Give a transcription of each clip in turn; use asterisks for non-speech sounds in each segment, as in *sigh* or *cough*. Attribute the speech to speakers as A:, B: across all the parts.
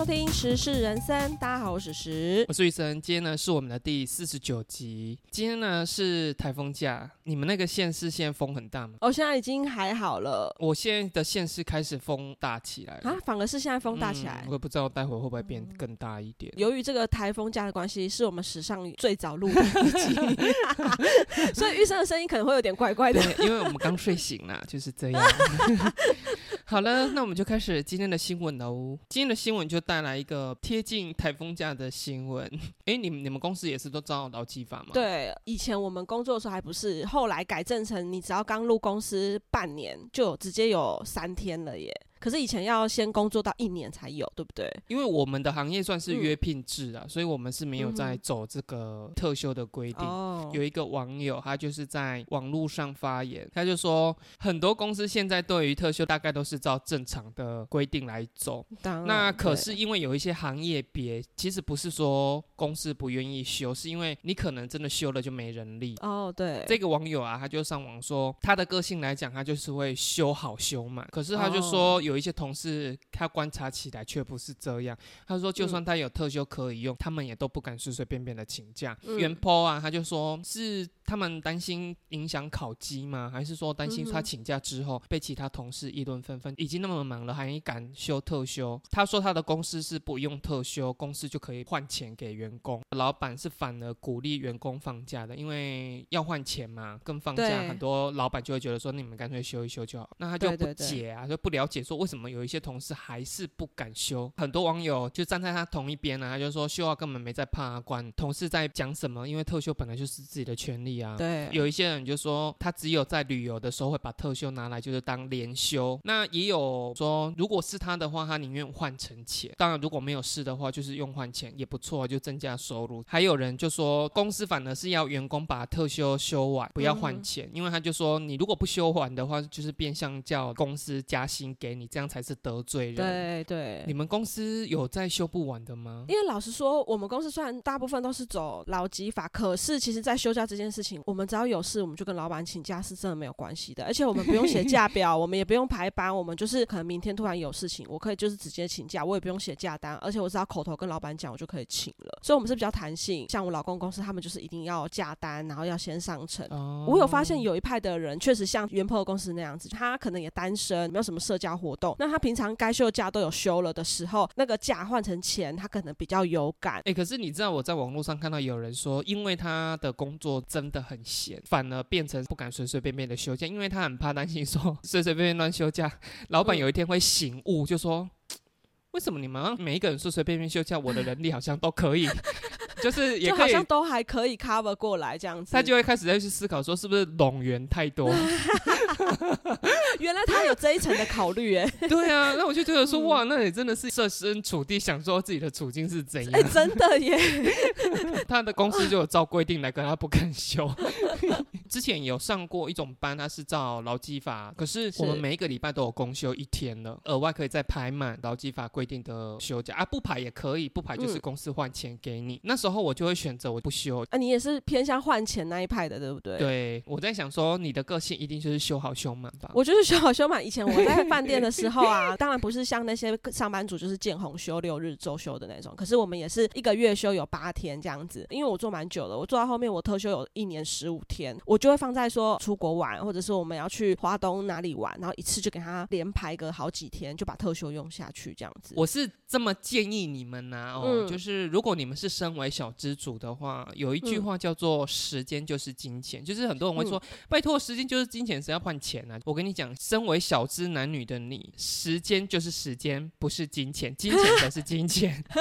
A: 收听《时事人生》，大家好，我是时。
B: 我是玉生，今天呢是我们的第四十九集。今天呢是台风假，你们那个县市现在风很大吗？
A: 哦，现在已经还好了
B: 我现在的县市开始风大起来了，
A: 啊，反而是现在风大起来
B: 嗯。我也不知道待会会不会变更大一点。
A: 由于这个台风假的关系，是我们史上最早录的一集，*laughs* *laughs* 所以玉生的声音可能会有点怪怪的。
B: 对，因为我们刚睡醒啦，就是这样。*laughs* 好了，那我们就开始今天的新闻喽。今天的新闻就带来一个贴近台风假的新闻。诶，你们你们公司也是都招劳基法吗？。
A: 对，以前我们工作的时候还不是，后来改正成你只要刚入公司半年，就直接有三天了耶。可是以前要先工作到一年才有，对不对？
B: 因为我们的行业算是
A: 嗯
B: 约聘制啊，所以我们是没有在走这个特休的规定。
A: 哦，
B: 有一个网友，他就是在网络上发言，他就说，很多公司现在对于特休大概都是照正常的规定来走。那可是因为有一些行业别，其实不是说公司不愿意休，是因为你可能真的休了就没人力。
A: 哦，对，
B: 这个网友啊，他就上网说，他的个性来讲，他就是会修好修满。可是他就
A: 哦
B: 说，有一些同事他观察起来却不是这样。他说，就算他有特休可以用，他们也都不敢随随便便的请假。
A: 嗯
B: 原 po 啊，他就说是他们担心影响考绩吗？还是说担心他请假之后被其他同事议论纷纷？已经那么忙了，还敢休特休？他说他的公司是不用特休，公司就可以换钱给员工。老板是反而鼓励员工放假的，因为要换钱嘛，跟放假很多老板就会觉得说你们干脆休一休就好。那他就不解啊，就不了解说为什么有一些同事还是不敢休。很多网友就站在他同一边啊，他就说休啊根本没在怕啊，管同事在讲什么，因为特休本来就是自己的权利啊。
A: 对，
B: 有一些人就说，他只有在旅游的时候会把特休拿来就是当连休。那也有说，如果是他的话，他宁愿换成钱。当然，如果没有事的话，就是用换钱也不错，就增加收入。还有人就说，公司反而是要员工把特休休完，不要换钱，因为他就说，你如果不休完的话，就是变相叫公司加薪给你，这样才是得罪人。
A: 对对
B: 你。们公司有在休不完的吗？
A: 因为老实说，我们公司虽然大部分都是走劳基法，可是其实，在休假这件事情，我们只要有事，我们就跟老板请假，是真的没有关系的。而且我们不用写假 *laughs* 表，我们也不用排班，我们就是可能明天突然有事情，我可以就是直接请假，我也不用写假单，而且我只要口头跟老板讲，我就可以请了。所以，我们是比较弹性。像我老公公司，他们就是一定要加单，然后要先上呈。
B: 哦
A: 我有发现有一派的人确实像原 po 公司那样子，他可能也单身，没有什么社交活动，那他平常该休假都有休了的时候，那个假换成钱，他可能比较有感。
B: 哎、可是你知道我在网络上看到有人说，因为他的工作真的很闲，反而变成不敢随随便便的休假，因为他很怕担心说 *laughs* 随随便便乱休假，老板
A: 嗯
B: 有一天会醒悟，就说。为什么你们每一个人随随便便休假，我的能力好像都可以，就是也可以
A: 就好像，都还可以 cover 过来这样子。
B: 他就会开始再去思考说，是不是冗员太多？
A: 原来他有这一层的考虑，哎 *laughs* *laughs*
B: 对啊，那我就觉得说，
A: 嗯
B: 哇，那你真的是设身处地想说自己的处境是怎
A: 哎、
B: 样。
A: 真的耶，*laughs*
B: 他的公司就有照规定来跟他不肯休。之前有上过一种班，他是照劳基法，可是我们
A: 是
B: 每一个礼拜都有公休一天了，额外可以再排满劳基法规定的休假啊，不排也可以，不排就是
A: 嗯
B: 公司换钱给你。那时候我就会选择我不休。
A: 啊，你也是偏向换钱那一派的，对不对？。
B: 对，我在想说，你的个性一定就是修好修满吧？
A: 我就是修好修满。以前我在 *laughs* 饭店的时候啊，当然不是像那些上班族就是见红休六日周休的那种，可是我们也是一个月休有八天这样子。因为我做蛮久的，我做到后面我特休有一年十五天，我就会放在说出国玩，或者是我们要去华东哪里玩，然后一次就给他连排个好几天，就把特休用下去这样子。
B: 我是这么建议你们呐、哦，
A: 嗯
B: 就是如果你们是身为小资主的话，有一句
A: 嗯
B: 话叫做“时间就是金钱”，就是很多人会说，拜托，时间就是金钱，谁要换钱啊？我跟你讲，身为小资男女的你，时间就是时间，不是金钱，金钱才是金钱。*laughs*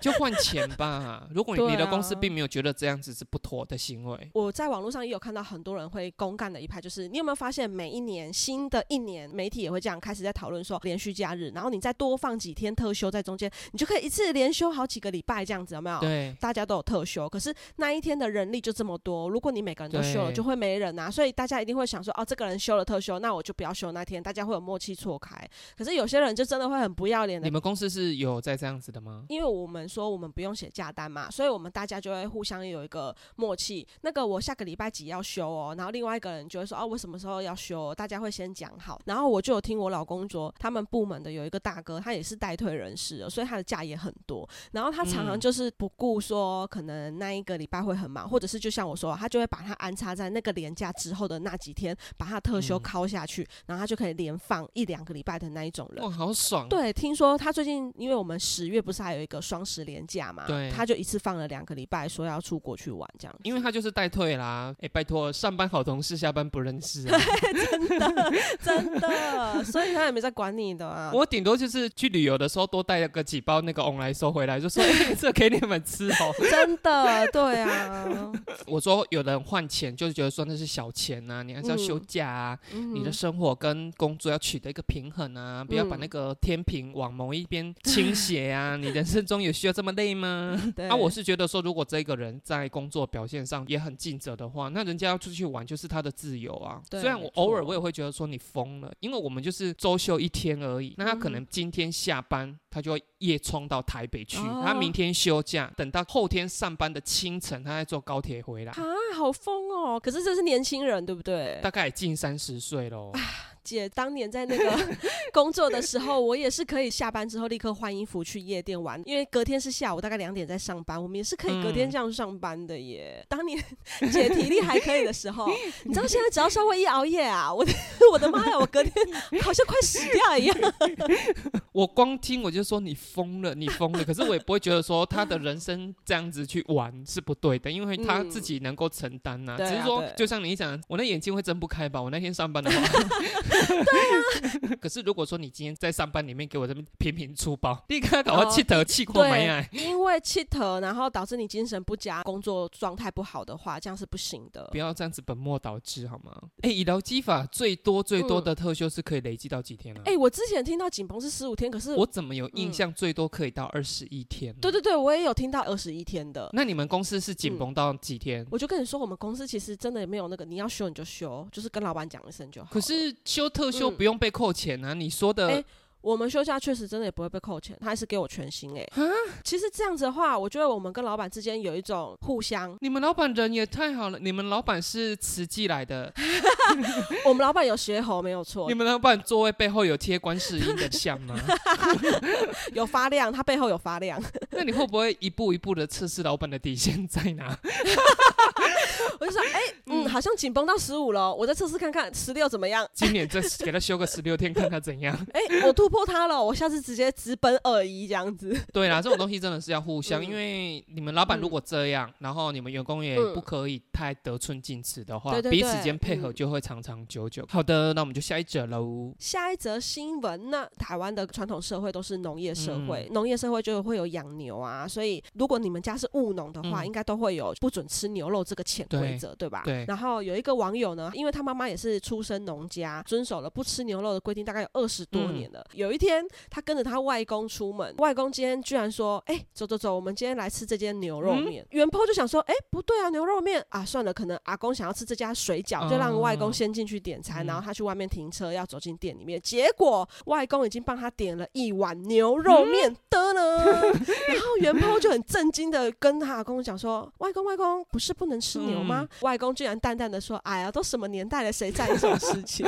B: 就换钱吧。如果你,、
A: 对
B: 你的公司
A: 啊
B: 并没有觉得这样子是不妥的行为，
A: 我在网络上也有看到很多人会公干的一派，就是你有没有发现，每一年新的一年，媒体也会这样开始在讨论说连续假日，然后你再多放几天特休在中间，你就可以一次连休好几个礼拜这样子，有没有？
B: 对。
A: 大家都有特休，可是那一天的人力就这么多，如果你每个人都休了，就会没人啊，所以大家一定会想说，哦，这个人休了特休，那我就不要休那天，大家会有默契错开。可是有些人就真的会很不要脸的
B: 你，们公司是有在这样子的吗？
A: 因为我们说我们不用写假单嘛，所以我们大家就会互相有一个默契。那个我下个礼拜几要休哦，然后另外一个人就会说哦，我什么时候要休，大家会先讲好。然后我就有听我老公说，他们部门的有一个大哥，他也是带退人士，所以他的假也很多。然后他常常就是不顾说可能那一个礼拜会很忙，或者是就像我说，他就会把他安插在那个年假之后的那几天，把他特休敲下去，然后他就可以连放一两个礼拜的那一种人。
B: 哇，好爽！
A: 对，听说他最近，因为我们十月不是还有一个双十连假嘛，
B: 对
A: 他就一次放了两个礼拜，说要出国去玩这样。
B: 因为他就是代退啦。哎，拜托，上班好同事，下班不认识啊。*laughs*
A: 真的真的，所以他也没在管你的啊。
B: 我顶多就是去旅游的时候多带了个几包那个翁来收回来，就说哎这给你们吃哦。*laughs*
A: 真的，对啊。
B: 我说有人换钱，就是觉得说那是小钱呐，你还是要休假啊，你的生活跟工作要取得一个平衡啊，不要把那个天平往某一边倾 *laughs* 斜啊。你人生中有需要这么累吗？*laughs* 啊，我是觉得说，如果这个人在工作表现上也很尽责的话，那人家要出去玩就是他的自由啊。虽然我偶尔我也会觉得说你疯了，因为我们就是周休一天而已，那他可能今天下班他就会夜冲到台北去，他明天休假，等到后天上班的清晨，他再坐高铁回来。
A: 啊，好疯哦！可是这是年轻人，对不对？
B: 大概近三十岁喽。
A: 姐当年在那个 *laughs* 工作的时候，我也是可以下班之后立刻换衣服去夜店玩，因为隔天是下午大概两点在上班，我们也是可以隔天这样上班的耶。当年 *laughs* 姐体力还可以的时候，*laughs* 你知道现在只要稍微一熬夜啊，我的我的妈呀，我隔天好像快死掉一样。
B: 我光听我就说你疯了，你疯了。可是我也不会觉得说他的人生这样子去玩是不对的，因为他自己能够承担呐。只是说，就像你讲，我那眼睛会睁不开吧？我那天上班的话。对啊，可是如果说你今天在上班里面给我这么频频粗暴，*laughs* 立刻搞到气头气过没啊？
A: 因为气头，然后导致你精神不佳、工作状态不好的话，这样是不行的。
B: 不要这样子本末倒置好吗？哎，医疗机法最多最多的特休是可以累积到几天啊？
A: 哎，我之前听到紧绷是十五天，可是
B: 我怎么有印象最多可以到二十一天？
A: 对对对，我也有听到二十一天的。
B: 那你们公司是紧绷到几天？
A: 我就跟你说，我们公司其实真的也没有那个，你要休你就休，就是跟老板讲一声就好。
B: 可是休特休不用被扣钱啊？你说的，
A: 我们休假确实真的也不会被扣钱，他还是给我全薪哎。其实这样子的话，我觉得我们跟老板之间有一种互相。
B: 你们老板人也太好了，你们老板是慈济来的，*laughs*
A: 我们老板有学猴没有错。
B: 你们老板座位背后有贴观世音的像吗？*laughs*
A: 有发亮，他背后有发亮。*laughs*
B: 那你会不会一步一步的测试老板的底线在哪？*laughs*
A: 我就说，哎，嗯，好像紧绷到十五了，我再测试看看十六怎么样。
B: 今年再给他休个十六天，看他怎样。*laughs*
A: 哎，我突破他了，我下次直接直奔二一这样子。
B: 对啦，这种东西真的是要互相，因为你们老板如果这样，然后你们员工也不可以太得寸进尺的话，彼此间配合就会长长久久。好的，那我们就下一则喽。
A: 下一则新闻呢？台湾的传统社会都是农业社会，农业社会就会有养牛啊，所以如果你们家是务农的话，应该都会有不准吃牛肉这个潜规则，对吧？
B: 对。
A: 然后有一个网友呢，因为他妈妈也是出身农家，遵守了不吃牛肉的规定，大概有二十多年了。有一天，他跟着他外公出门，外公今天居然说：“哎，走走走，我们今天来吃这间牛肉面。”袁坡就想说：“哎，不对啊，牛肉面啊，算了，可能阿公想要吃这家水饺，就让外公先进去点餐，然后他去外面停车，要走进店里面。结果外公已经帮他点了一碗牛肉面的呢。*laughs* 然后袁抛就很震惊的跟他阿公讲说：“外公，外公，不是不能吃牛吗？”外公居然淡淡的说：“哎呀，都什么年代了，谁在意这种事情？”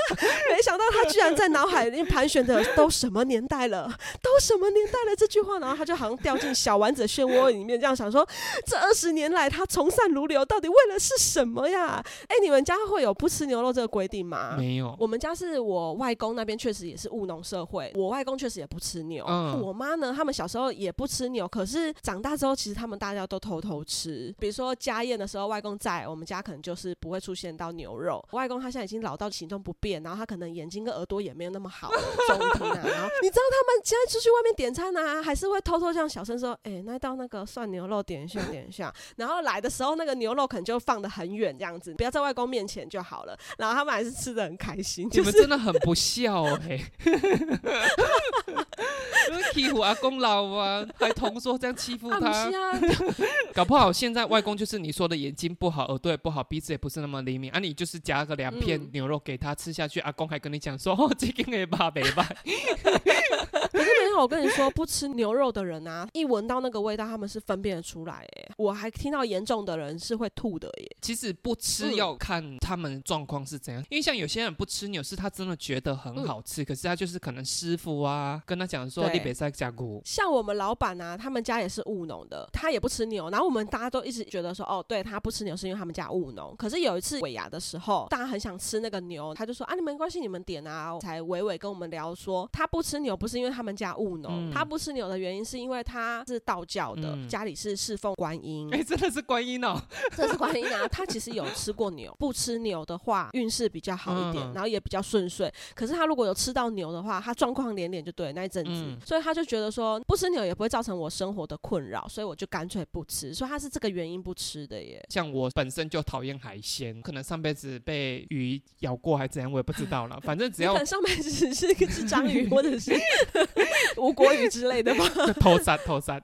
A: *laughs* 没想到他居然在脑海里盘旋的都什么年代了，都什么年代了这句话，然后他就好像掉进小丸子漩涡里面，这样想说：这二十年来他从善如流，到底为了是什么呀？哎，你们家会有不吃牛肉这个规定吗？
B: 没有，
A: 我们家是我外公那边确实也是务农社会，我外公确实也不吃牛。嗯，我妈呢，他们小时候也不吃牛，可是长大之后，其实他们大家都偷偷吃。比如说家宴的时候，外公在我们家可能就是不会出现到牛肉。外公他现在已经老到行动不便，然后他可能眼睛跟耳朵也没有那么好，中听啊。然后你知道他们现在出去外面点餐啊，还是会偷偷这样小声说：“哎，那道那个涮牛肉点一下，点一下。”然后来的时候，那个牛肉可能就放的很远，这样子，不要在外公面前就好了。然后他们还是吃的很开心。
B: 你们真的很不孝哎！*laughs* *laughs* 欺负阿公老啊，还同说这样欺负他，*laughs* 搞不好现在外公就是你说的眼睛不好，耳朵也不好，鼻子也不是那么灵敏啊。你就是夹个两片牛肉给他吃下去，阿公还跟你讲说：“哦，*laughs* 这个也罢，没罢。”
A: 可是没有，我跟你说，不吃牛肉的人啊，一闻到那个味道，他们是分辨得出来。哎，我还听到严重的人是会吐的耶。
B: 其实不吃
A: 嗯
B: 要看他们状况是怎样，因为像有些人不吃牛是他真的觉得很好吃，可是他就是可能师傅啊跟他讲说你别再加骨，
A: 像我们老板啊，他们家也是务农的，他也不吃牛。然后我们大家都一直觉得说，哦，对他不吃牛是因为他们家务农。可是有一次尾牙的时候，大家很想吃那个牛，他就说啊，你没关系，你们点啊。才伟伟跟我们聊说，他不吃牛不是因为他们家务农，
B: 嗯
A: 他不吃牛的原因是因为他是道教的，
B: 嗯
A: 家里是侍奉观音。
B: 哎、真的是观音哦，*laughs*
A: 这是观音啊，他其实有吃过牛，不吃牛的话运势比较好一点，
B: 嗯
A: 然后也比较顺遂。可是他如果有吃到牛的话，他状况连连就对那一阵子，
B: 嗯
A: 所以他就觉得说不吃牛也不会造成我生活的困扰，所以我就干脆不吃。所以他是这个原因不吃的耶。
B: 像我本身就讨厌海鲜，可能上辈子被鱼咬过还怎样，我也不知道了。反正只要
A: 上辈子是是是章鱼或者是 *laughs* 无国鱼之类的吧？
B: 偷杀 *laughs* 偷杀，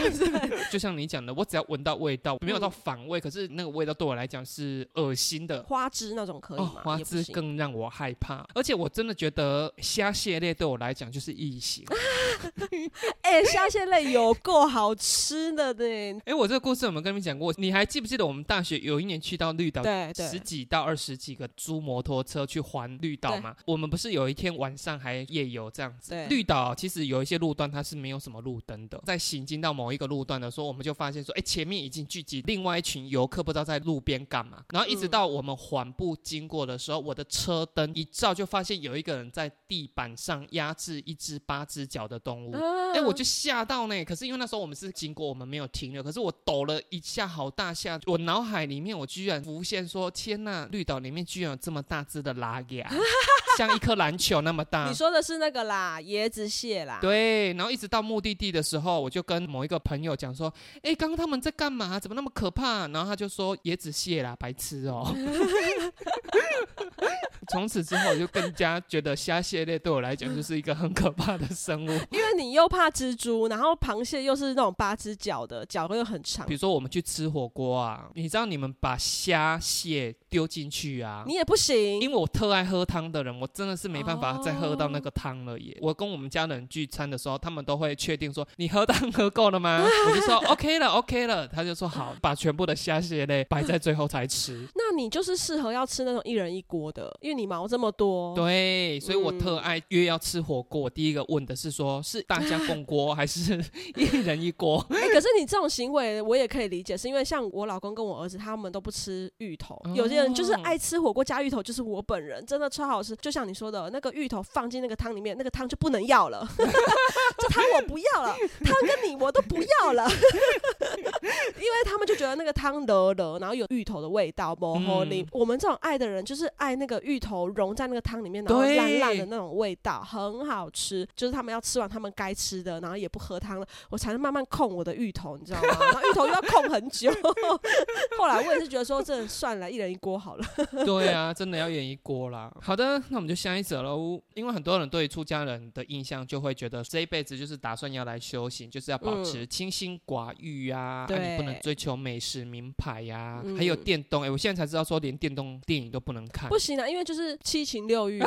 B: *laughs* 就像你讲的，我只要闻到味道，没有到反胃，可是那个味道对我来讲是恶心的。
A: 花枝那种可以
B: 哦
A: 吗？，
B: 花枝更让我害怕，而且我真的觉得虾蟹类对我来讲就是异形。
A: 哎、虾蟹类有够好吃的呢。*laughs*
B: 哎、我这个故事有没有跟你们讲过？你还记不记得我们大学有一年去到绿岛，
A: 对对
B: 十几到二十几个租摩托车去环绿岛嘛？我们不是有一天晚上还夜游这样子？
A: 对
B: 绿岛其实有一些路段它是没有什么路灯的，在行进到某一个路段的时候，我们就发现说，哎、前面已经聚集另外一群游客，不知道在路边干嘛。然后一直
A: 嗯
B: 到我们缓步经过的时候，我的车灯一照，就发现有一个人在地板上压制一只八只脚的动物。哎、
A: 哎
B: 我就吓到呢。可是因为那时候我们是经过，我们没有停留。可是我抖了一下，好大下，我脑海里面我居然浮现说：天呐，绿岛里面居然有这么大只的拉牙，*laughs* 像一颗篮球那么大
A: 你。说的是那个啦，椰子蟹啦。
B: 对，然后一直到目的地的时候，我就跟某一个朋友讲说：“哎，刚刚他们在干嘛？怎么那么可怕？”然后他就说：“椰子蟹啦，白痴哦。*laughs* ”从此之后，我就更加觉得虾蟹类对我来讲就是一个很可怕的生物。*laughs*
A: 因为你又怕蜘蛛，然后螃蟹又是那种八只脚的，脚又很长
B: 比，如说我们去吃火锅啊，你知道你们把虾蟹丢进去啊。
A: 你也不行。
B: 因为我特爱喝汤的人，我真的是没办法再喝到那
A: 哦
B: 个汤了耶。我跟我们家人聚餐的时候，他们都会确定说你喝汤喝够了吗？我就说 OK 了，OK 了。他就说好，把全部的虾蟹类摆在最后才吃。*laughs*
A: 那你就是适合要吃那种一人一锅的，因为你毛这么多。
B: 对，所以我特
A: 嗯
B: 爱约要吃火锅。我第一个问的是说，是大家 *laughs* 共锅还是 *laughs* 一人一锅？*laughs*
A: 哎、可是你这种行为我也可以理解，是因为像我老公跟我儿子他们都不吃芋头，有些人就是
B: 哦
A: 爱吃火锅加芋头，就是我本人真的超好吃。就像你说的，那个芋头放进那个汤里面，那个汤就不能要了，*laughs* 这汤我不要了，汤跟你我都不要了，因为他们就觉得那个汤得了，然后有芋头的味道，不好啉。
B: 嗯
A: 我们这种爱的人就是爱那个芋头融在那个汤里面，然后烂烂的那种味道，很好吃。就是他们要吃完他们该吃的，然后也不喝汤了，我才能慢慢控我的芋头，你知道吗？*laughs* 然后芋头又要控很久。*laughs* 后来我也是觉得说，这算了，一人一锅好了。*laughs*
B: 对啊，真的要演一锅啦。好的，那我们就下一则喽。因为很多人对于出家人的印象就会觉得这一辈子就是打算要来修行，就是要保持清心寡欲呀、你不能追求美食名牌呀、
A: 嗯
B: 还有电动。哎、我现在才知道说连电动电影都不能看
A: 不，行啊，因为就是七情六欲，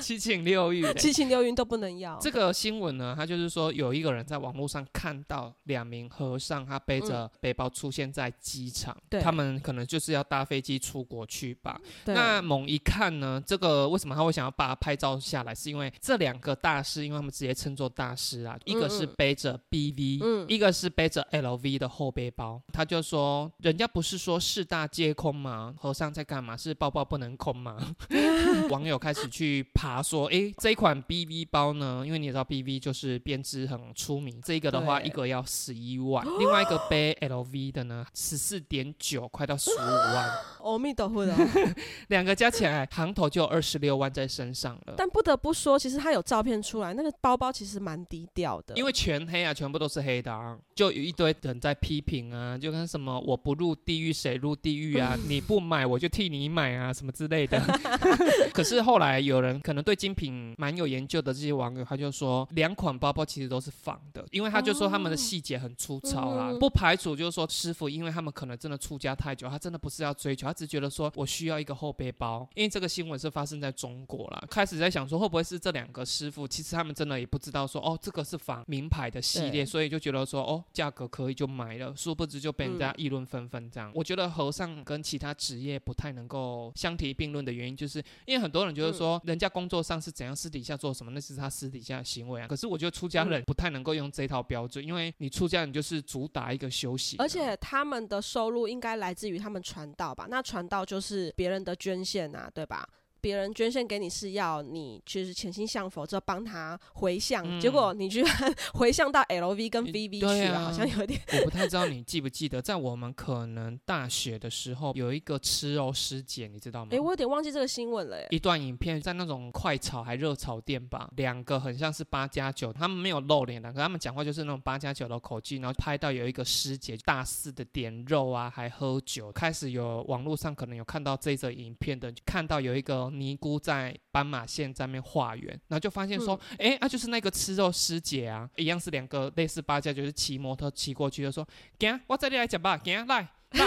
B: 七情六欲。
A: 七情六欲都不能要。
B: 这个新闻呢，他就是说有一个人在网络上看到两名和尚，他背着背包出现在机场，
A: 对
B: 他们可能就是要搭飞机出国去吧。那猛一看呢，这个为什么他会想要把它拍照下来？是因为这两个大师，因为他们直接称作大师啊，一个是背着 BV，、
A: 嗯
B: 一个是背着 LV 的后背包。他就说，人家不是说四大皆空吗？和尚在干嘛？是包包不能空吗？*laughs* 网友开始去爬说，哎，这一款 BV 包呢，因为你也知道 BV 就是编织很出名，这一个的话一个要十一万，*gasps* 另外一个背 LV 的呢十四点九，快到十五万。*gasps*
A: 阿弥陀佛的。*laughs*
B: 两个加起来行头就有二十六万在身上了。
A: 但不得不说，其实他有照片出来，那个包包其实蛮低调的。
B: 因为全黑啊，全部都是黑的、啊，就有一堆人在批评啊，就跟嗯，什么我不入地狱谁入地狱啊？*laughs* 你不买我就替你买啊，什么之类的。*laughs* 可是后来有人可能对精品蛮有研究的这些网友，他就说两款包包其实都是仿的，因为他就说他们的细节很粗糙啦，不排除就是说师傅，因为他们可能真的出家太久，他真的不是要追求，他只觉得说我需要一个后背包，因为这个新闻是发生在中国啦，开始在想说会不会是这两个师傅，其实他们真的也不知道说哦这个是仿名牌的系列，所以就觉得说哦价格可以就买了，殊不知就被人家议论纷纷这样。我觉得和尚跟其他职业不太能够相提并论的原因，就是因为很多人觉得说人家工作上是怎样，私底下做什么那是他私底下的行为啊。可是我觉得出家人不太能够用这套标准，因为你出家你就是主打一个修行，
A: 而且他们的收入应该来自于他们传道吧？那传道就是别人的捐献啊，对吧？别人捐献给你是要你就是潜心向佛，之后帮他回向，结果你居然 *laughs* 回向到 LV 跟 VV 去了，好像有点。
B: 我不太知道你记不记得，在我们可能大学的时候有一个吃肉师姐，你知道吗？
A: 哎，我有点忘记这个新闻了。
B: 一段影片在那种快炒还热炒店吧，两个很像是八加九，他们没有露脸的，可他们讲话就是那种八加九的口气，然后拍到有一个师姐大肆的点肉啊，还喝酒，开始有网络上可能有看到这则影片的，看到有一个。尼姑在斑马线上面化缘，然后就发现说，哎，啊，就是那个吃肉师姐啊，一样是两个类似八戒，就是骑摩托骑过去，就说，行，我这里来讲吧，行，来来。*laughs*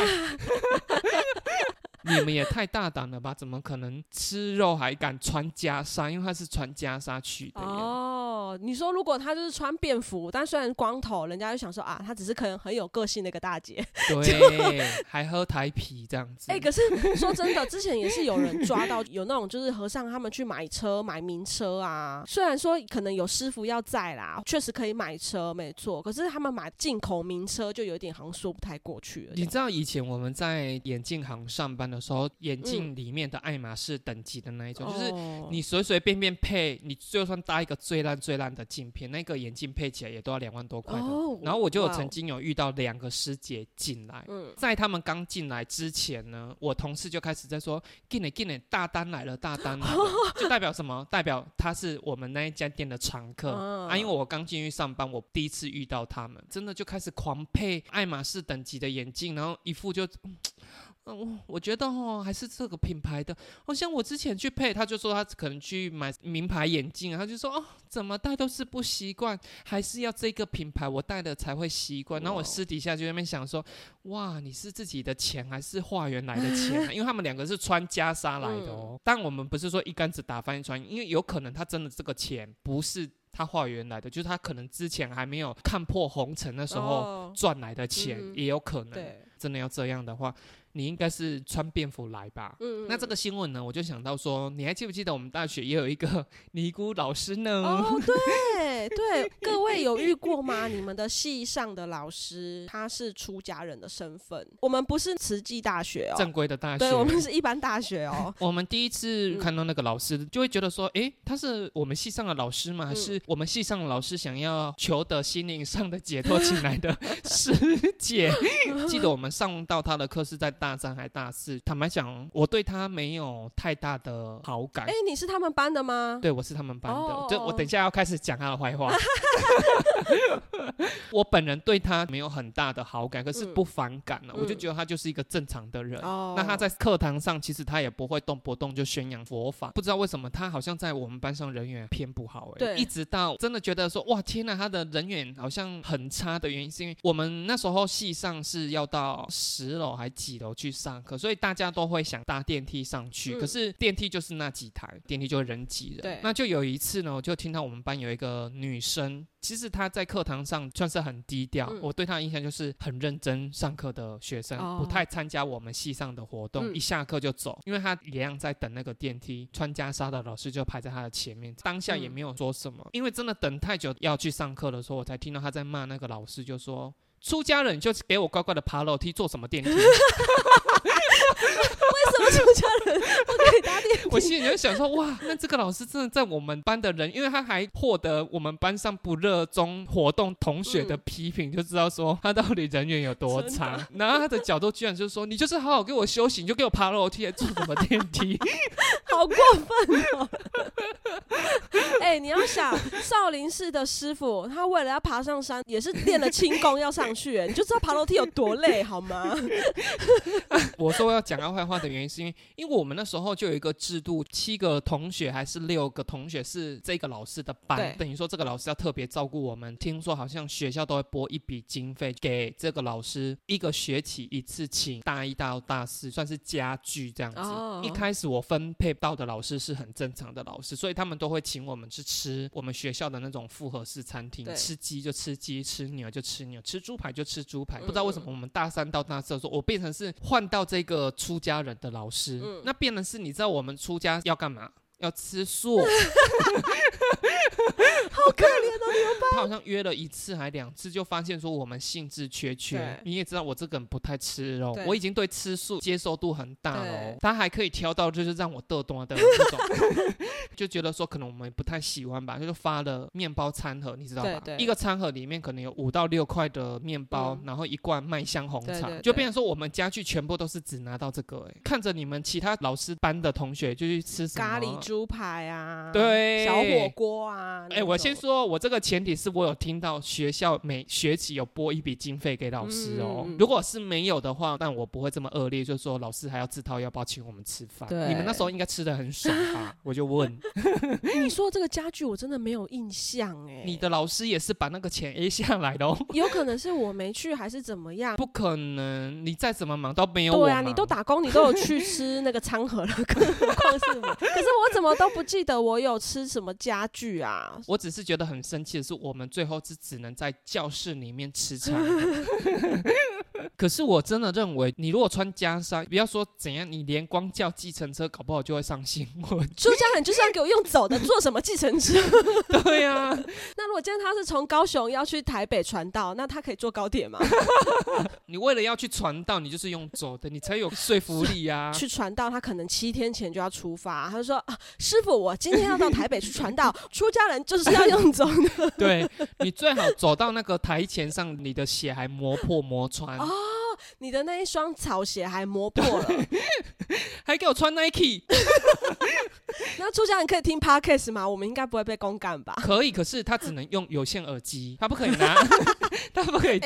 B: 你们也太大胆了吧？怎么可能吃肉还敢穿袈裟？因为他是穿袈裟去的。
A: 哦，你说如果他就是穿便服，但虽然光头，人家就想说啊，他只是可能很有个性的一个大姐。
B: 对，*laughs* 还喝台啤这样子。
A: 哎，可是说真的，之前也是有人抓到有那种就是和尚他们去买车买名车啊，虽然说可能有师傅要在啦，确实可以买车没错，可是他们买进口名车就有点好像说不太过去了。
B: 你知道以前我们在眼镜行上班的。的时候，眼镜里面的爱马仕等级的那一种，就是你随随便便配，你就算搭一个最烂最烂的镜片，那个眼镜配起来也都要两万多块的。然后我就有曾经有遇到两个师姐进来，在他们刚进来之前呢，我同事就开始在说：“进来进来，大单来了，大单来了。*laughs* ”就代表什么？代表他是我们那一家店的常客啊！因为我刚进去上班，我第一次遇到他们，真的就开始狂配爱马仕等级的眼镜，然后一副就。嗯，我我觉得哦，还是这个品牌的。好像我之前去配，他就说他可能去买名牌眼镜，他就说哦，怎么戴都是不习惯，还是要这个品牌我戴的才会习惯。然后我私底下就在那边想说，哇，你是自己的钱还是化缘来的钱？因为他们两个是穿袈裟来的哦。但我们不是说一竿子打翻一船，因为有可能他真的这个钱不是他化缘来的，就是他可能之前还没有看破红尘的时候赚来的钱，也有可能。真的要这样的话。你应该是穿便服来吧？嗯，那这个新闻呢，我就想到说，你还记不记得我们大学也有一个 *laughs* 尼姑老师呢？
A: 哦，对对，*laughs* 各位有遇过吗？你们的系上的老师他是出家人的身份，我们不是慈济大学哦，
B: 正规的大学，
A: 对我们是一般大学哦。*laughs*
B: 我们第一次看到那个老师，就会觉得说，哎，他是我们系上的老师吗？还是我们系上的老师想要求得心灵上的解脱请来的师姐？记得我们上到他的课是在。大三还大四，坦白讲，我对他没有太大的好感。
A: 哎，你是他们班的吗？
B: 对，我是他们班的。就我等一下要开始讲他的坏话。*laughs* 我本人对他没有很大的好感，可是不反感了。我就觉得他就是一个正常的人。哦那他在课堂上，其实他也不会动不动就宣扬佛法。不知道为什么，他好像在我们班上人缘偏不好。哎，
A: 对，
B: 一直到真的觉得说，哇，天呐，他的人缘好像很差的原因，是因为我们那时候系上是要到十楼还几楼。去上课，所以大家都会想搭电梯上去。可是电梯就是那几台，电梯就人挤人。
A: 对，
B: 那就有一次呢，我就听到我们班有一个女生，其实她在课堂上算是很低调。我对她的印象就是很认真上课的学生，不太参加我们系上的活动，一下课就走。因为她一样在等那个电梯，穿袈裟的老师就排在她的前面，当下也没有说什么。因为真的等太久要去上课的时候，我才听到她在骂那个老师，就说。出家人就给我乖乖的爬楼梯，坐什么电梯？*laughs*
A: 为什么出家人不可以搭电梯？
B: 我心里就想说，哇，那这个老师真的在我们班的人，因为他还获得我们班上不热衷活动同学的批评，就知道说他到底人缘有多差。然后他的角度居然就是说，你就是好好给我休息，你就给我爬楼梯，还坐什么电梯？*laughs*
A: 好过分哦！哎、你要想少林寺的师傅，他为了要爬上山，也是练了轻功要上去，哎你就知道爬楼梯有多累，好吗？*laughs*
B: 我说要讲他坏话的原因，是因为因为我们那时候就有一个制度，七个同学还是六个同学是这个老师的班，等于说这个老师要特别照顾我们。听说好像学校都会拨一笔经费给这个老师，一个学期一次请大一到大四，算是家具这样子。
A: 哦
B: 一开始我分配到的老师是很正常的老师，所以他们都会请我们去吃我们学校的那种复合式餐厅，吃鸡就吃鸡，吃牛就吃牛，吃猪排就吃猪排。
A: 嗯
B: 不知道为什么我们大三到大四的时候，我变成是换到这个出家人的老师，
A: 嗯
B: 那变的是你知道我们出家要干嘛？要吃素，*laughs*
A: 好
B: 像约了一次还两次，就发现说我们兴致缺缺。你也知道我这个人不太吃肉，我已经对吃素接受度很大了哦。他还可以挑到就是让我嘚多的那种，*laughs* 就觉得说可能我们不太喜欢吧，就发了面包餐盒，你知道吧？一个餐盒里面可能有五到六块的面包，
A: 嗯
B: 然后一罐麦香红茶，就变成说我们家具全部都是只拿到这个、哎，看着你们其他老师班的同学就去吃什么
A: 咖喱猪排啊，
B: 对
A: 小火锅啊。
B: 哎、我先，说，我这个前提是我有听到学校每学期有拨一笔经费给老师哦。如果是没有的话，但我不会这么恶劣，就是说老师还要自掏腰包请我们吃饭。
A: 对
B: 你们那时候应该吃的很爽吧？我就问，
A: 你说这个家具我真的没有印象哎，
B: 你的老师也是把那个钱 A 下来的哦？
A: 有可能是我没去还是怎么样？
B: 不可能，你再怎么忙都没有我
A: 对啊，你都打工，你都有去吃那个餐盒了，更何况是我。可是我怎么都不记得我有吃什么家具啊？*laughs*
B: 我只是觉得很生气的是，我们最后是只能在教室里面吃餐。*laughs* 可是我真的认为，你如果穿袈裟，不要说怎样，你连光叫计程车，搞不好就会上新闻。
A: 出家人就是要给我用走的，坐什么计程车？
B: 对呀、*laughs*
A: 那如果今天他是从高雄要去台北传道，那他可以坐高铁吗？*laughs*
B: 你为了要去传道，你就是用走的，你才有说服力啊。
A: 去传道，他可能七天前就要出发，他就说啊，师傅，我今天要到台北去传道，出家人就是要用走的。
B: 对你最好走到那个台前上，你的血还磨破磨穿，
A: 你的那一双草鞋还磨破了，
B: 还给我穿 Nike，*laughs*
A: 那出家人可以听 podcast 吗？我们应该不会被公干吧
B: 可以，可是他只能用有线耳机，他不可以拿，*laughs* 他不可以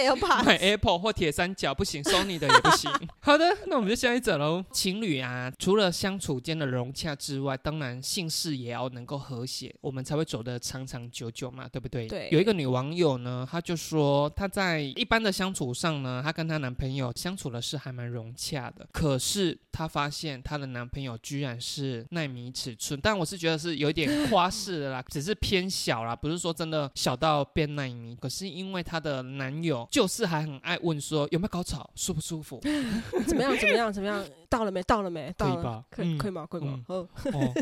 B: 买 Apple 或铁三角不行，Sony 的也不行。*laughs* 好的，那我们就下一者喽。情侣啊，除了相处间的融洽之外，当然姓氏也要能够和谐，我们才会走得长长久久嘛，对不对？
A: 对
B: 有一个女网友呢，她就说她在一般的相处上呢，她跟她男朋友相处的是还蛮融洽的，可是她发现她的男朋友居然是纳米尺寸，但我是觉得是有一点 *laughs* 夸饰的啦，只是偏小啦，不是说真的小到变纳米。可是因为她的男友就是还很爱问说有没有高潮，舒不舒服？*laughs*
A: 怎么样？怎么样？怎么样？到了没？到了没？到了
B: 可以吧嗯
A: 可以可以吗？可以吗？嗯，
B: 哦，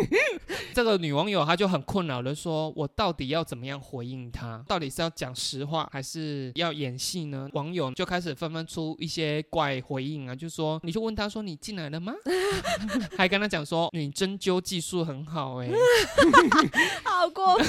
B: *laughs* 这个女网友她就很困扰的说：“我到底要怎么样回应他？到底是要讲实话，还是要演戏呢？”网友就开始纷纷出一些怪回应啊，就说：“你就问他说你进来了吗？” *laughs* 还跟他讲说：“你针灸技术很好哎、*laughs*
A: 好过分。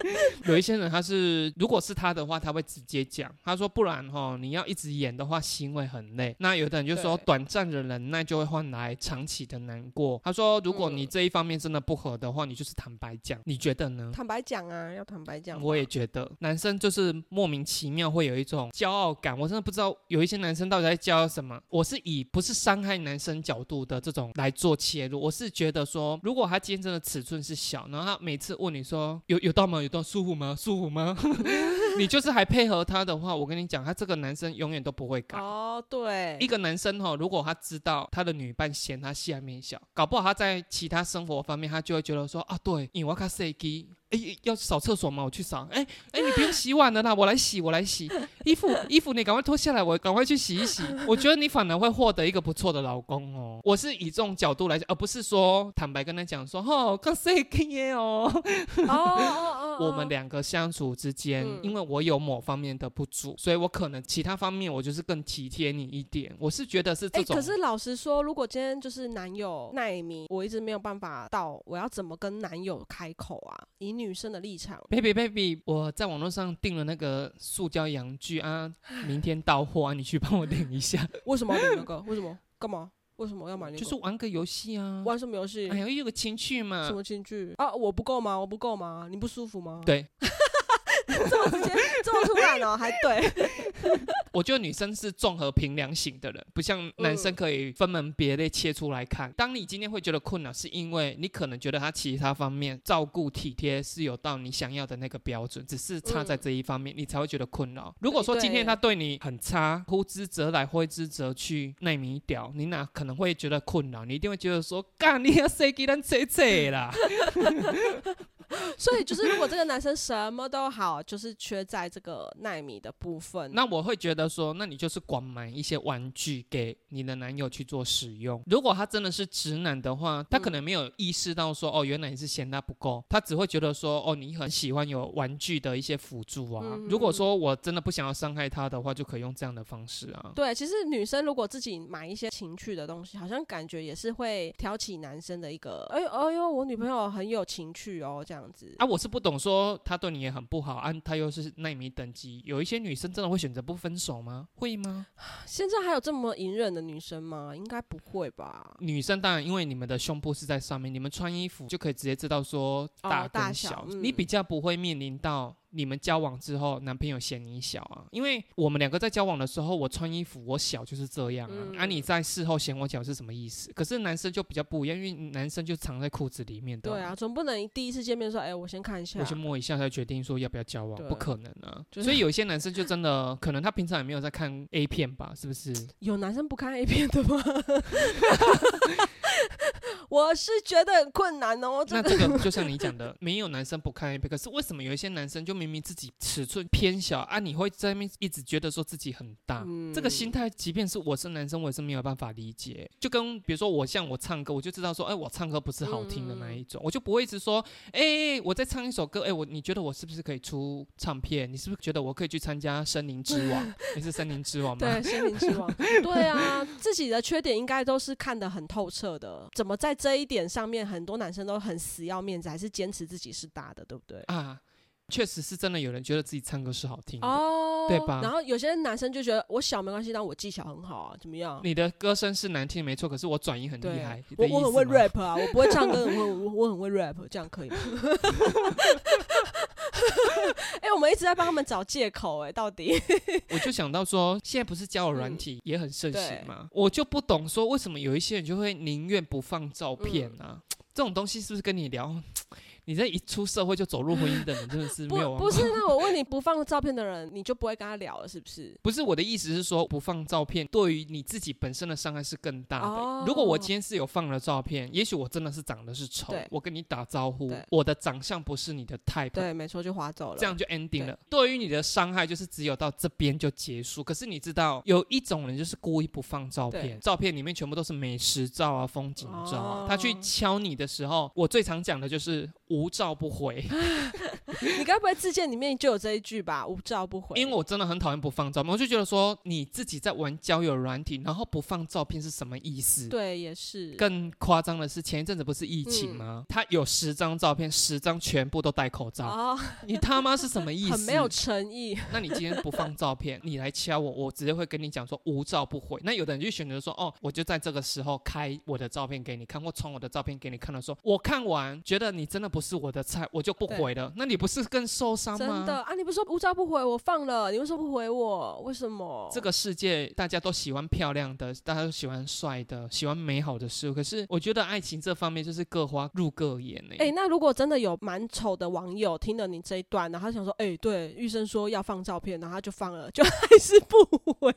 A: *laughs*
B: 有一些人他是，如果是他的话，他会直接讲，他说不然哈，你要一直演的话，心会很累。那有的人就说，短暂的忍耐就会换来长期的难过。他说，如果你
A: 嗯
B: 这一方面真的不合的话，你就是坦白讲，你觉得呢？
A: 坦白讲啊，要坦白讲。
B: 我也觉得，男生就是莫名其妙会有一种骄傲感，我真的不知道有一些男生到底在骄傲什么。我是以不是伤害男生角度的这种来做切入，我是觉得说，如果他今天真的尺寸是小，然后他每次问你说有有到吗？有到舒服吗？*laughs* 舒服吗？*laughs* 你就是还配合他的话，我跟你讲，他这个男生永远都不会改。
A: 哦，对
B: 一，个男生哈，如果他知道他的女伴嫌他下面小，搞不好他在其他生活方面，他就会觉得说啊，对，因为我卡塞基，哎，要扫厕所吗？我去扫。哎哎，你不用洗碗了啦，我来洗，我来洗。衣服衣服你赶快脱下来，我赶快去洗一洗。我觉得你反而会获得一个不错的老公哦。我是以这种角度来讲，而不是说坦白跟他讲说，哦，卡塞基耶哦。
A: 哦哦哦 *laughs*
B: 我们两个相处之间，
A: 嗯
B: 因为我有某方面的不足，所以我可能其他方面我就是更体贴你一点。我是觉得是
A: 哎、
B: 这种。
A: 可是老实说，如果今天就是男友耐米，我一直没有办法到我要怎么跟男友开口啊？以女生的立场
B: ，baby baby，我在网络上订了那个塑胶阳具啊，*sighs* 明天到货啊，你去帮我领一下，
A: 为什么要领那个？为什么？干嘛？为什么要买那个？
B: 就是玩个游戏啊。
A: 玩什么游戏？
B: 哎呀，有个情趣嘛
A: 什。么情趣啊？我不够吗？我不够吗？你不舒服吗？
B: 对，*laughs*
A: 这么直接，哦，还对。*laughs*
B: 我觉得女生是综合评量型的人，不像男生
A: 嗯
B: 可以分门别类切出来看。当你今天会觉得困扰，是因为你可能觉得他其他方面照顾体贴是有到你想要的那个标准，只是差在
A: 嗯
B: 这一方面，你才会觉得困扰。如果说今天他对你很差，呼之则来，挥之则去，那你屌，你哪可能会觉得困扰？你一定会觉得说，干你要谁给咱切切啦？*laughs* *laughs*
A: 所以就是，如果这个男生什么都好，就是缺在这个耐米的部分。
B: 那我会觉得说，那你就是光买一些玩具给你的男友去做使用。如果他真的是直男的话，他可能没有意识到说，哦，原来你是嫌他不够，他只会觉得说，哦，你很喜欢有玩具的一些辅助啊。
A: 嗯
B: 如果说我真的不想要伤害他的话，就可以用这样的方式啊。
A: 对，其实女生如果自己买一些情趣的东西，好像感觉也是会挑起男生的一个，哎呦哎呦，我女朋友很有情趣哦，这样子。
B: 啊，我是不懂说他对你也很不好，啊，他又是奈米等级，有一些女生真的会选择不分手吗？会吗？*sighs*
A: 现在还有这么隐忍的女生吗？应该不会吧？
B: 女生当然，因为你们的胸部是在上面，你们穿衣服就可以直接知道说大
A: 哦大
B: 跟小，
A: 小嗯
B: 你比较不会面临到你们交往之后男朋友嫌你小啊。因为我们两个在交往的时候，我穿衣服我小就是这样啊，
A: 嗯
B: 啊你在事后嫌我小是什么意思？可是男生就比较不一样，因为男生就藏在裤子里面的。
A: 对啊，总不能第一次见面说，哎、我先看一下
B: 我。先摸一下才决定说要不要交往，不可能啊！
A: 就是
B: 所以 *laughs* 有一些男生就真的可能他平常也没有在看 A 片吧，是不是？*laughs*
A: 有男生不看 A 片的吗？*laughs* 我是觉得很困难哦。这
B: 那这个就像 *laughs* 你讲的，没有男生不看 A 片，可是为什么有一些男生就明明自己尺寸偏小啊，你会在那边一直觉得说自己很大？
A: 嗯
B: 这个心态，即便是我是男生，我也是没有办法理解。就跟比如说我像我唱歌，我就知道说，哎、我唱歌不是好听的那一种，我就不会一直说，哎、我在唱一首歌，哎、我你觉得我是不是可以出唱片？你是不是觉得我可以去参加《森林之王》？*laughs* 你是《森林之王》吗？
A: 对，森林之王。*laughs* 对啊，自己的缺点应该都是看得很透彻的。怎么在这一点上面，很多男生都很死要面子，还是坚持自己是大的，对不对？
B: 啊，确实是真的有人觉得自己唱歌是好听的。
A: 哦，
B: 对吧
A: 然后有些男生就觉得我小没关系，但我技巧很好啊，怎么样？
B: 你的歌声是难听没错，可是我转音很厉
A: 对
B: 害。，
A: 我我很会 rap 啊，我不会唱歌，我我我很会 rap，这样可以吗？*laughs* 哎、我们一直在帮他们找借口、哎，到底？
B: 我就想到说，现在不是交友软
A: 嗯
B: 体也很盛行
A: 对
B: 吗？我就不懂说为什么有一些人就会宁愿不放照片
A: 嗯
B: 啊？这种东西是不是跟你聊？你这一出社会就走入婚姻的人，真的是 *laughs* 没有
A: 不不是，那我问你，不放照片的人，你就不会跟他聊了，是不是？
B: 不是我的意思是说，不放照片对于你自己本身的伤害是更大的。
A: 哦
B: 如果我今天是有放了照片，也许我真的是长得是丑，我跟你打招呼，我的长相不是你的 type，
A: 对，没错，就划走了。
B: 这样就 ending 了。对于你的伤害，就是只有到这边就结束。可是你知道，有一种人就是故意不放照片，照片里面全部都是美食照啊、风景照啊。
A: 哦
B: 他去敲你的时候，我最常讲的就是无照不回，*laughs*
A: 你该不会自荐里面就有这一句吧？无照不回。
B: 因为我真的很讨厌不放照片。我就觉得说，你自己在玩交友软体，然后不放照片是什么意思？
A: 对，也是。
B: 更夸张的是，前一阵子不是疫情吗？他有十张照片，十张全部都戴口罩，
A: 哦，*laughs*
B: 你他妈是什么意思？
A: 很没有诚意。
B: 那你今天不放照片，你来敲我，我直接会跟你讲说无照不回。那有的人就选择说，哦，我就在这个时候开我的照片给你看，或传我的照片给你看的时候，我看完觉得你真的不是我的菜，我就不回了。那你不是更受伤吗？
A: 真的啊！你不是说无照不回，我放了，你为什么不回我？为什么？
B: 这个世界大家都喜欢漂亮的，大家都喜欢帅的，喜欢美好的事物。可是我觉得爱情这方面就是各花入各眼呢、
A: 哎、那如果真的有蛮丑的网友听了你这一段，然后他想说，哎、对，玉生说要放照片，然后他就放了，就还是不回，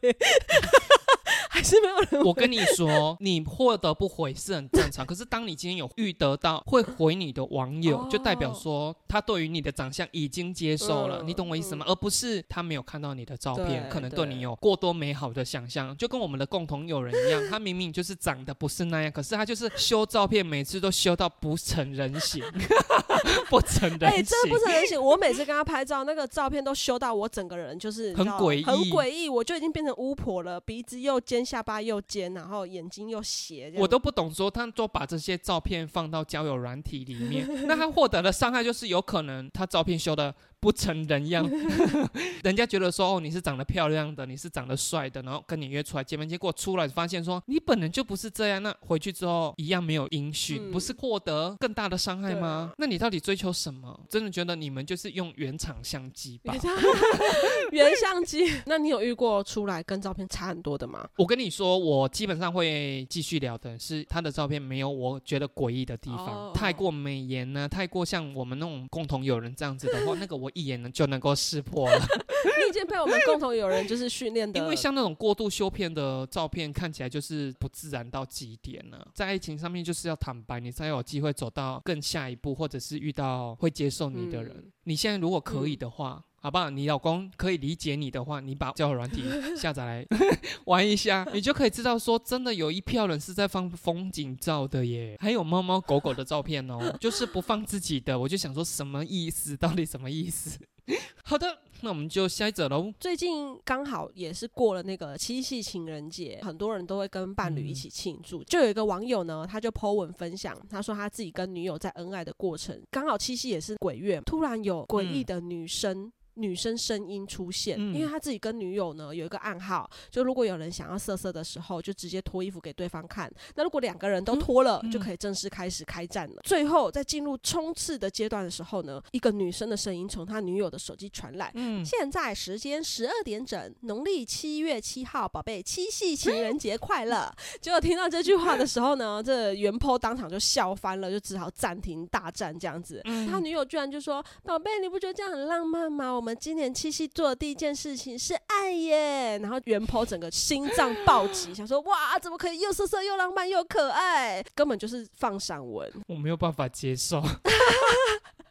A: *laughs* 还是没有人回。
B: 我跟你说，你获得不回是很正常，*laughs* 可是当你今天有遇得到会回你的网友，
A: 哦
B: 就代表说他对于你的长相已经接受了，
A: 嗯
B: 你懂我意思吗？而不是他没有看到你的照片，可能对你有过多美好的想象，就跟我们的共同友人一样，*laughs* 他明明就是长得不是那样，可是他就是修照片，每次都修到不成人形，不成人形。
A: 哎、真的不成人形！我每次跟他拍照，那个照片都修到我整个人就是
B: 很诡异
A: 很诡异，我就已经变成巫婆了，鼻子又尖，下巴又尖，然后眼睛又斜，
B: 我都不懂，说他都把这些照片放到交友软体里面，*laughs* 那他获得的伤害就是有可能他照片修的不成人样，*laughs* 人家觉得说哦你是长得漂亮的，你是长得帅的，然后跟你约出来见面，结果出来发现说你本人就不是这样，那回去之后一样没有音讯，
A: 嗯
B: 不是获得更大的伤害吗？那你到底追求什么？真的觉得你们就是用原厂相机吧？*laughs*
A: 原相机。那你有遇过出来跟照片差很多的吗？
B: 我跟你说，我基本上会继续聊的是他的照片没有我觉得诡异的地方，
A: 哦
B: 太过美颜呢，太过像我们那种共同友人这样子的话，*laughs* 那个我一眼呢就能够识破了。*laughs*
A: 你已经被我们共同有人就是训练的，
B: 因为像那种过度修片的照片，看起来就是不自然到极点了。在爱情上面就是要坦白，你才有机会走到更下一步，或者是遇到会接受你的人。
A: 嗯
B: 你现在如果可以的话。好不好？你老公可以理解你的话，你把交友软体下载来 *laughs* 玩一下，你就可以知道说，真的有一票人是在放风景照的耶，还有猫猫狗狗的照片哦，*laughs* 就是不放自己的。我就想说，什么意思？到底什么意思？*laughs* 好的，那我们就下一则喽。
A: 最近刚好也是过了那个七夕情人节，很多人都会跟伴侣一起庆祝。就有一个网友呢，他就 po 文分享，他说他自己跟女友在恩爱的过程，刚好七夕也是鬼月，突然有诡异的女生。女生声音出现，
B: 嗯
A: 因为他自己跟女友呢有一个暗号，就如果有人想要色色的时候，就直接脱衣服给对方看。那如果两个人都脱了，
B: 嗯
A: 就可以正式开始开战了。最后在进入冲刺的阶段的时候呢，一个女生的声音从他女友的手机传来，
B: 嗯，
A: 现在时间十二点整，农历七月七号，宝贝，七夕情人节快乐！*laughs* 结果听到这句话的时候呢，这袁坡当场就笑翻了，就只好暂停大战这样子。
B: 嗯
A: 他女友居然就说：“宝贝，你不觉得这样很浪漫吗？我们今年七夕做的第一件事情是爱耶！”然后袁婆整个心脏暴击，*gasps* 想说：“哇，怎么可以又色色又浪漫又可爱？根本就是放散文。”
B: 我没有办法接受。*laughs*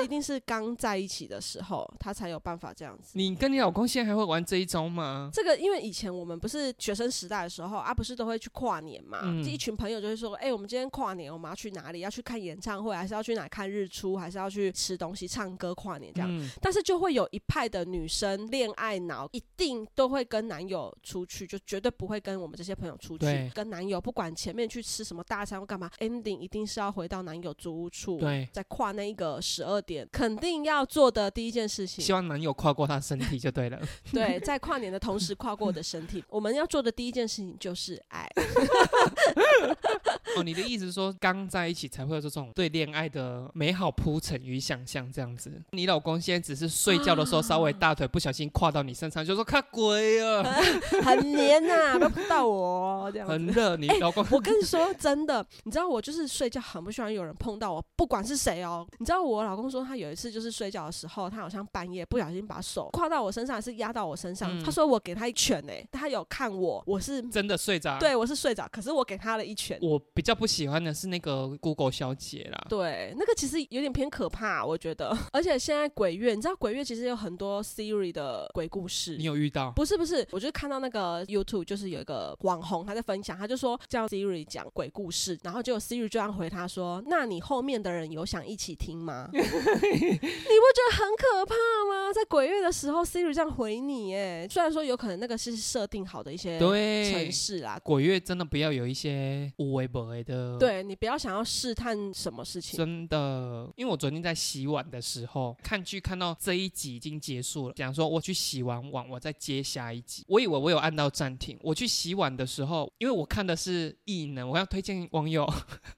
A: 这一定是刚在一起的时候，他才有办法这样子。
B: 你跟你老公现在还会玩这一招吗？
A: 这个，因为以前我们不是学生时代的时候啊，不是都会去跨年嘛？
B: 嗯
A: 就一群朋友就会说，哎、我们今天跨年，我们要去哪里？要去看演唱会，还是要去哪看日出，还是要去吃东西、唱歌跨年这样？
B: 嗯，
A: 但是就会有一派的女生恋爱脑，一定都会跟男友出去，就绝对不会跟我们这些朋友出去。跟男友不管前面去吃什么大餐或干嘛，ending 一定是要回到男友租屋处，
B: 对
A: 再跨那一个十二点，肯定要做的第一件事情
B: 希。望男友跨过他身体就对了。*laughs*
A: 对，*laughs* 在跨年的同时跨过我的身体，*laughs* 我们要做的第一件事情就是爱。
B: 哦，你的意思是说，刚在一起才会有这种对恋爱的美好铺陈与想象，这样子。你老公现在只是睡觉的时候稍微大腿不小心跨到你身上，就说看鬼啊，
A: 很黏呐、不要碰到我哦这样子。
B: 很热。你老公
A: 我跟你说真的，你知道我就是睡觉很不喜欢有人碰到我，不管是谁哦。你知道我老公说他有一次就是睡觉的时候，他好像半夜不小心把手跨到我身上，还是压到我身上。
B: 嗯
A: 他说我给他一拳诶、他有看我，我是
B: 真的睡着。，
A: 对我是睡着，可是我给他了一拳。
B: 我比较不喜欢的是那个 Google 小姐啦。
A: 对，那个其实有点偏可怕，我觉得。*laughs* 而且现在鬼月，你知道鬼月其实有很多 Siri 的鬼故事
B: 你。有遇到？
A: 不是不是，我就看到那个 YouTube，就是有一个网红他在分享，他就说叫 Siri 讲鬼故事，然后结果 Siri 就这样回他说：“那你后面的人有想一起听吗？” *laughs* *laughs* 你不觉得很可怕吗？在鬼月的时候，Siri 这样回你，哎，虽然说有可能那个是设定好的一些
B: 对
A: 城，市啦，
B: 鬼月真的不要有一些无为不为的。。
A: 对你不要想要试探什么事情。
B: 真的，因为我昨天在洗碗的时候看剧，看到这一集已经结束了，讲说我去洗完碗，我再接下一集。我以为我有按到暂停。我去洗碗的时候，因为我看的是异能，我要推荐网友，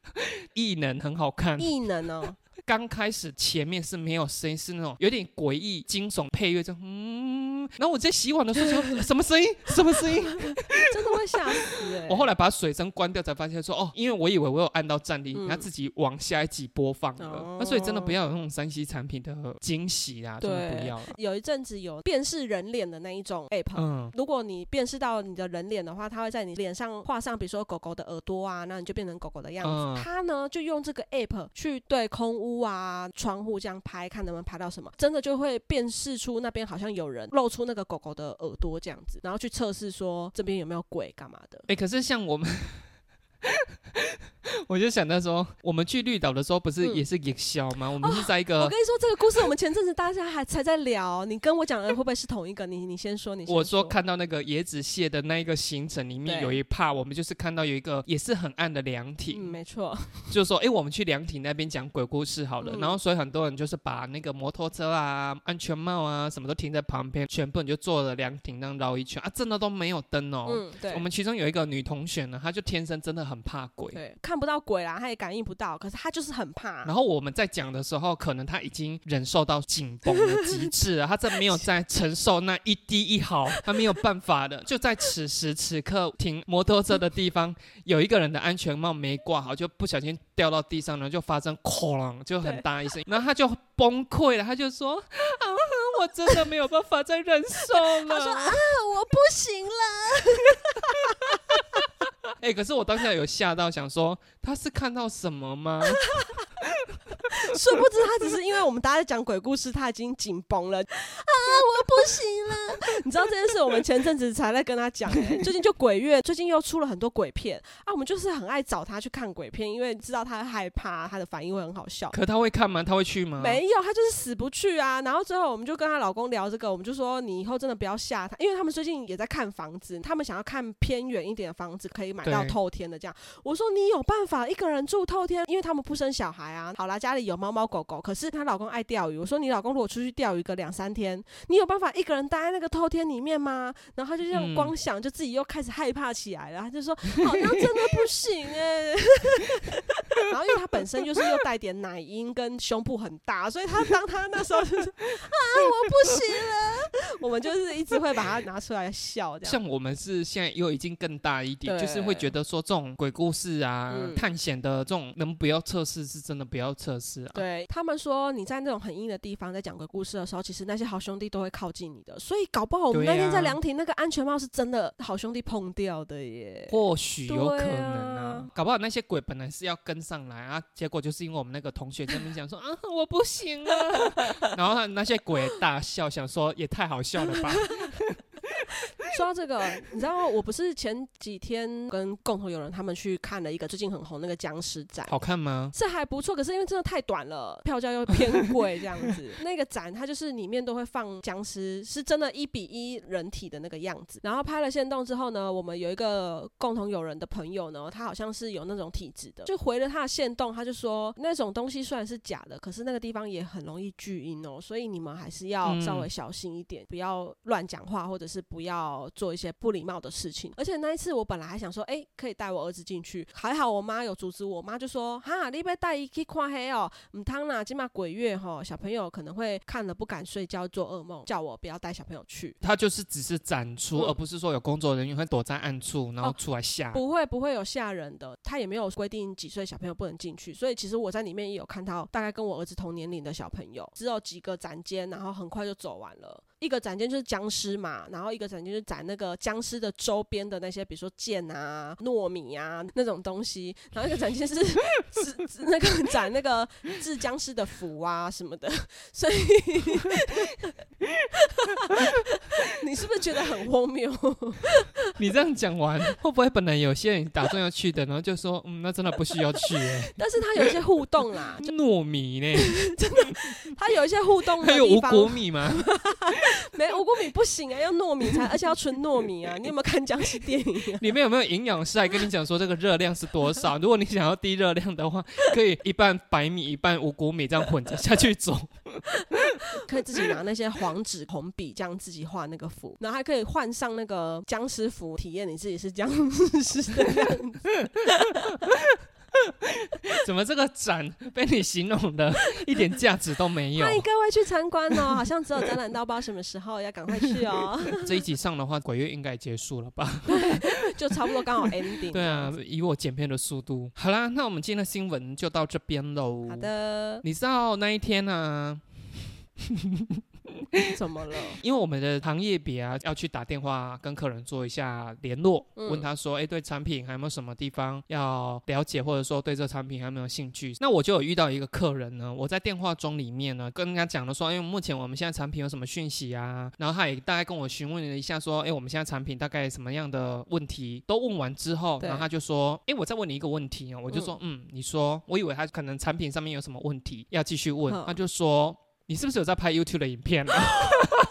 B: *laughs* 异能很好看。
A: 异能哦，
B: 刚开始前面是没有声音，是那种有点诡异惊悚配乐，就嗯，然后我在洗碗的时候说 *laughs* 什么声音？什么声音？*laughs*
A: 真的会吓死哎、
B: 我后来把水声关掉，才发现说哦，因为我以为我有按到站立，
A: 嗯
B: 它自己往下一集播放了。
A: 哦
B: 那所以真的不要有那种三 C 产品的惊喜啊，真的不
A: 对
B: 要了。
A: 有一阵子有辨识人脸的那一种 app，、
B: 嗯，
A: 如果你辨识到你的人脸的话，它会在你脸上画上，比如说狗狗的耳朵啊，那你就变成狗狗的样子。
B: 嗯
A: 它呢就用这个 app 去对空屋啊、窗户这样拍，看能不能拍到什么，真的就会辨识出那边好像有人露出那个狗狗的耳朵这样子，然后去测试说这边有没有鬼干嘛的。
B: 哎、可是像我们。*laughs* 我就想到说，我们去绿岛的时候，不是
A: 嗯
B: 也是营销吗？我们是在一个我
A: 跟你说这个故事，我们前阵子大家还才在聊，你跟我讲的会不会是同一个？你 *laughs* 你先说，你先
B: 我说看到那个椰子蟹的那一个行程里面有一趴，我们就是看到有一个也是很暗的凉
A: 嗯，
B: 亭，
A: 没错，
B: 就说哎、诶我们去凉亭那边讲鬼故事好了。
A: 嗯
B: 然后所以很多人就是把那个摩托车啊、安全帽啊什么都停在旁边，全部人就坐了凉亭那样绕一圈啊，真的都没有灯哦。
A: 嗯，对
B: 我。们其中有一个女同学呢，她就天生真的很怕鬼。
A: 对，看不到鬼啦，他也感应不到，可是他就是很怕。
B: 然后我们在讲的时候，可能他已经忍受到紧绷的极致了，*laughs* 她真没有在承受那一滴一毫，他没有办法的。就在此时此刻，停摩托车的地方，有一个人的安全帽没挂好，就不小心掉到地上，然后就发生哐啷，就很大一声，然后他就崩溃了，他就说：“啊，我真的没有办法再忍受了。”
A: 他说啊，我不行了。*laughs* *laughs*
B: 哎、可是我当下有吓到，想说他是看到什么吗？*laughs*
A: 殊不知他只是因为我们大家在讲鬼故事，他已经紧绷了啊，我不行了。*laughs* 你知道这件事，我们前阵子才在跟他讲、欸，*laughs* 最近就鬼月，最近又出了很多鬼片啊，我们就是很爱找他去看鬼片，因为知道他害怕，他的反应会很好笑。
B: 可他会看吗？他会去吗？
A: 没有，他就是死不去啊。然后最后我们就跟她老公聊这个，我们就说你以后真的不要吓他，因为他们最近也在看房子，他们想要看偏远一点的房子，可以买到透天的这样。我说你有办法一个人住透天，因为他们不生小孩啊。好啦，家里有猫猫狗狗，可是她老公爱钓鱼。我说你老公如果出去钓鱼个两三天，你有办法一个人待在那个透天里面吗？然后他就这样
B: 嗯
A: 光想，就自己又开始害怕起来了。他就说好像真的不行哎、*laughs* 然后因为他本身就是又带点奶音跟胸部很大，所以他当他那时候就是啊我不行了，我们就是一直会把它拿出来笑这样。
B: 像我们是现在又已经更大一点，就是会觉得说这种鬼故事啊、
A: 嗯
B: 探险的这种能不要测试，是真的不要测试啊。
A: 对他们说，你在那种很硬的地方在讲鬼故事的时候，其实那些好兄弟都会靠近你的，所以搞不好我们那天在
B: 啊
A: 凉亭那个安全帽是真的好兄弟碰掉的耶。
B: 或许有可能啊
A: 啊，
B: 搞不好那些鬼本来是要跟上来啊，结果就是因为我们那个同学在那边讲说 *laughs* 啊我不行了，*laughs* 然后他那些鬼大笑，想说也太好笑了吧。*laughs*
A: 说到这个，你知道我不是前几天跟共同友人他们去看了一个最近很红那个僵尸展。
B: 好看吗？
A: 是还不错，可是因为真的太短了，票价又偏贵，这样子。*laughs* 那个展它就是里面都会放僵尸，是真的一比一人体的那个样子。然后拍了线动之后呢，我们有一个共同友人的朋友呢，他好像是有那种体质的，就回了他的线动，他就说那种东西虽然是假的，可是那个地方也很容易聚阴哦，所以你们还是要稍微小心一点，不要乱讲话，或者是不要做一些不礼貌的事情。而且那一次我本来还想说，哎、可以带我儿子进去，还好我妈有阻止我，我妈就说，哈，你别带伊去看黑哦，唔汤啦，今嘛鬼月吼，小朋友可能会看了不敢睡觉，做噩梦，叫我不要带小朋友去。
B: 他就是只是展出，
A: 嗯
B: 而不是说有工作人员会躲在暗处，然后
A: 哦
B: 出来吓。
A: 不会不会有吓人的，他也没有规定几岁小朋友不能进去，所以其实我在里面也有看到大概跟我儿子同年龄的小朋友，只有几个展间，然后很快就走完了。一个展间就是僵尸嘛，然后一个展间就是展那个僵尸的周边的那些，比如说剑啊、糯米啊那种东西，然后一个展间是 *laughs* 是是那个展那个治僵尸的符啊什么的，所以 *laughs* 你是不是觉得很荒谬？*laughs*
B: 你这样讲完，会不会本来有些人打算要去的，然后就说，嗯，那真的不需要去、欸，
A: 但是他有一些互动啦，就
B: 糯米呢？
A: 真的，他有一些互动的
B: 还有五。谷米吗？*laughs*
A: 没五谷米不行啊，要糯米才，而且要纯糯米啊。你有没有看僵尸电影啊？
B: 里面有没有营养师来跟你讲说这个热量是多少？如果你想要低热量的话，可以一半白米一半五谷米这样混着下去走。
A: 可以自己拿那些黄纸、红笔这样自己画那个符，然后还可以换上那个僵尸服，体验你自己是僵尸的样子。*laughs*
B: 怎么这个展被你形容的一点价值都没有
A: 欢？迎各位去参观哦，好像只有展览到，不知道什么时候，要赶快去哦，*laughs*
B: 这一集上的话，鬼月应该结束了吧？*laughs*
A: 就差不多刚好 ending。
B: 对啊，，以我剪片的速度，好啦，那我们今天的新闻就到这边喽。
A: 好，的，
B: 你知道那一天呢、*laughs*
A: 怎么了？
B: 因为我们的行业比啊，要去打电话跟客人做一下联络，
A: 嗯。
B: 问他说，哎，对产品还有没有什么地方要了解，或者说对这产品还有没有兴趣？那我就有遇到一个客人呢，我在电话中里面呢，跟人家讲了说，因为目前我们现在产品有什么讯息啊，然后他也大概跟我询问了一下，说，哎，我们现在产品大概什么样的问题，都问完之后，然后他就说，哎，我再问你一个问题啊，我就说，嗯你说，我以为他可能产品上面有什么问题要继续问。
A: 嗯，
B: 他就说。你是不是有在拍 YouTube 的影片啊？？*laughs*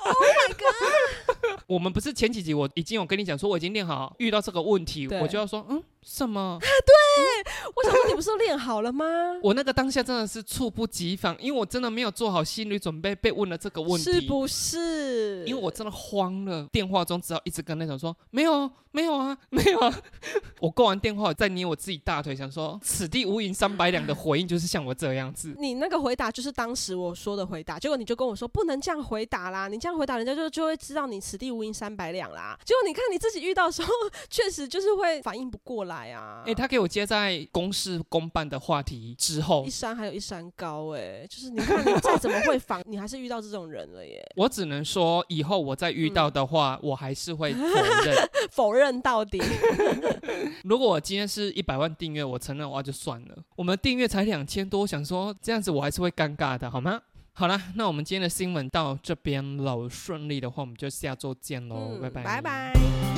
B: Oh my god！*laughs* 我们不是前几集我已经有跟你讲说我已经练好，遇到这个问题我就要说嗯什么？
A: 对我想说你不是练好了吗？*laughs*
B: 我那个当下真的是猝不及防，因为我真的没有做好心理准备，被问了这个问题，
A: 是不是？
B: 因为我真的慌了，电话中只好一直跟那种说没有没有啊没有啊。*laughs* 我挂完电话再捏我自己大腿，想说此地无银三百两的回应就是像我这样子。
A: 你那个回答就是当时我说的回答，结果你就跟我说不能这样回答啦，你这样回答人家就就会知道你此地无银三百两啦。结果你看你自己遇到的时候，*laughs* 确实就是会反应不过来啊。
B: 哎、他给我接在公事公办的话题之后
A: 一，山还有一山高哎、就是你看你再怎么会防，你还是遇到这种人了耶，*laughs*
B: 我只能说以后我再遇到的话，我还是会否认。*laughs*
A: 否认到底。*laughs*
B: 如果我今天是一百万订阅，我承认的话就算了。我们订阅才两千多，想说这样子我还是会尴尬的，好吗？好了，那我们今天的新闻到这边喽。顺利的话，我们就下周见喽，
A: 嗯
B: 拜拜，
A: 拜拜。